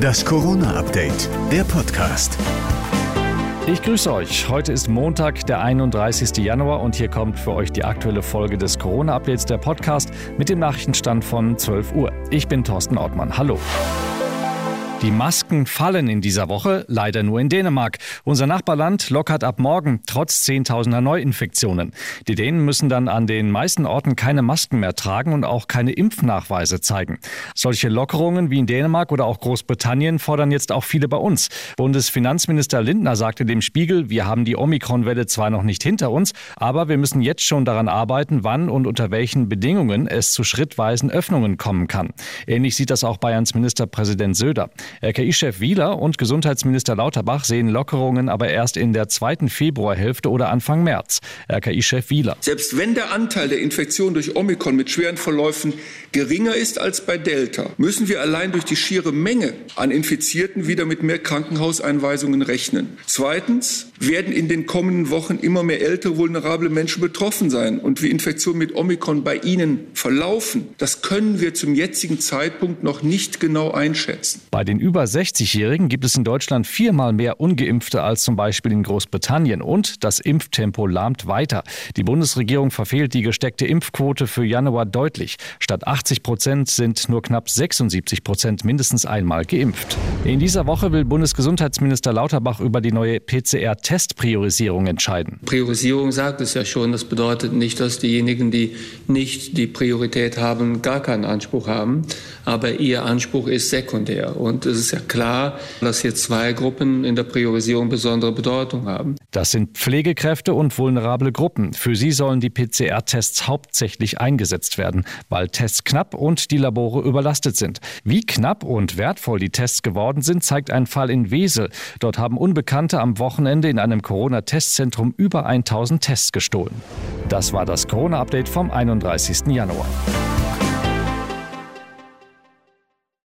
Das Corona-Update, der Podcast. Ich grüße euch. Heute ist Montag, der 31. Januar und hier kommt für euch die aktuelle Folge des Corona-Updates, der Podcast mit dem Nachrichtenstand von 12 Uhr. Ich bin Thorsten Ortmann. Hallo. Die Masken fallen in dieser Woche, leider nur in Dänemark. Unser Nachbarland lockert ab morgen, trotz Zehntausender Neuinfektionen. Die Dänen müssen dann an den meisten Orten keine Masken mehr tragen und auch keine Impfnachweise zeigen. Solche Lockerungen wie in Dänemark oder auch Großbritannien fordern jetzt auch viele bei uns. Bundesfinanzminister Lindner sagte dem Spiegel, wir haben die Omikron-Welle zwar noch nicht hinter uns, aber wir müssen jetzt schon daran arbeiten, wann und unter welchen Bedingungen es zu schrittweisen Öffnungen kommen kann. Ähnlich sieht das auch Bayerns Ministerpräsident Söder. RKI-Chef Wieler und Gesundheitsminister Lauterbach sehen Lockerungen aber erst in der zweiten Februarhälfte oder Anfang März. RKI-Chef Wieler. Selbst wenn der Anteil der Infektion durch Omikron mit schweren Verläufen geringer ist als bei Delta, müssen wir allein durch die schiere Menge an Infizierten wieder mit mehr Krankenhauseinweisungen rechnen. Zweitens werden in den kommenden Wochen immer mehr ältere, vulnerable Menschen betroffen sein. Und wie Infektionen mit Omikron bei ihnen verlaufen, das können wir zum jetzigen Zeitpunkt noch nicht genau einschätzen. Bei den über 60-Jährigen gibt es in Deutschland viermal mehr Ungeimpfte als zum Beispiel in Großbritannien. Und das Impftempo lahmt weiter. Die Bundesregierung verfehlt die gesteckte Impfquote für Januar deutlich. Statt 80 Prozent sind nur knapp 76 Prozent mindestens einmal geimpft. In dieser Woche will Bundesgesundheitsminister Lauterbach über die neue PCR-Testpriorisierung entscheiden. Priorisierung sagt es ja schon. Das bedeutet nicht, dass diejenigen, die nicht die Priorität haben, gar keinen Anspruch haben. Aber ihr Anspruch ist sekundär. Und es ist ja klar, dass hier zwei Gruppen in der Priorisierung besondere Bedeutung haben. Das sind Pflegekräfte und vulnerable Gruppen. Für sie sollen die PCR-Tests hauptsächlich eingesetzt werden, weil Tests knapp und die Labore überlastet sind. Wie knapp und wertvoll die Tests geworden sind, zeigt ein Fall in Wesel. Dort haben Unbekannte am Wochenende in einem Corona-Testzentrum über 1000 Tests gestohlen. Das war das Corona-Update vom 31. Januar.